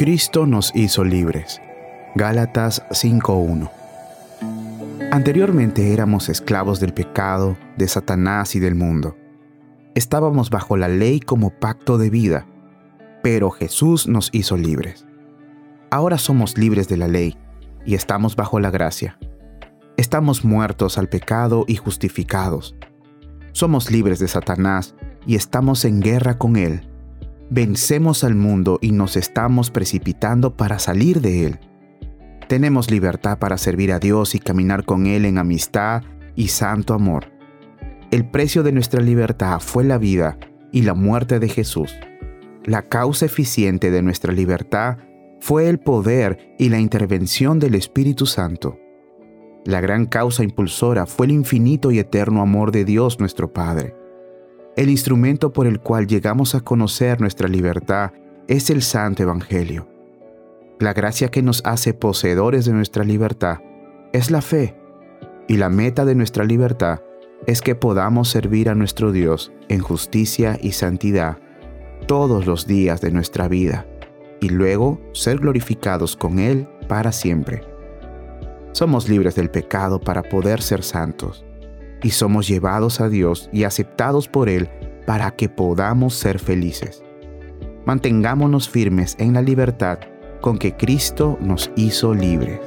Cristo nos hizo libres. Gálatas 5.1 Anteriormente éramos esclavos del pecado, de Satanás y del mundo. Estábamos bajo la ley como pacto de vida, pero Jesús nos hizo libres. Ahora somos libres de la ley y estamos bajo la gracia. Estamos muertos al pecado y justificados. Somos libres de Satanás y estamos en guerra con él. Vencemos al mundo y nos estamos precipitando para salir de él. Tenemos libertad para servir a Dios y caminar con Él en amistad y santo amor. El precio de nuestra libertad fue la vida y la muerte de Jesús. La causa eficiente de nuestra libertad fue el poder y la intervención del Espíritu Santo. La gran causa impulsora fue el infinito y eterno amor de Dios nuestro Padre. El instrumento por el cual llegamos a conocer nuestra libertad es el Santo Evangelio. La gracia que nos hace poseedores de nuestra libertad es la fe, y la meta de nuestra libertad es que podamos servir a nuestro Dios en justicia y santidad todos los días de nuestra vida, y luego ser glorificados con Él para siempre. Somos libres del pecado para poder ser santos y somos llevados a Dios y aceptados por Él para que podamos ser felices. Mantengámonos firmes en la libertad con que Cristo nos hizo libres.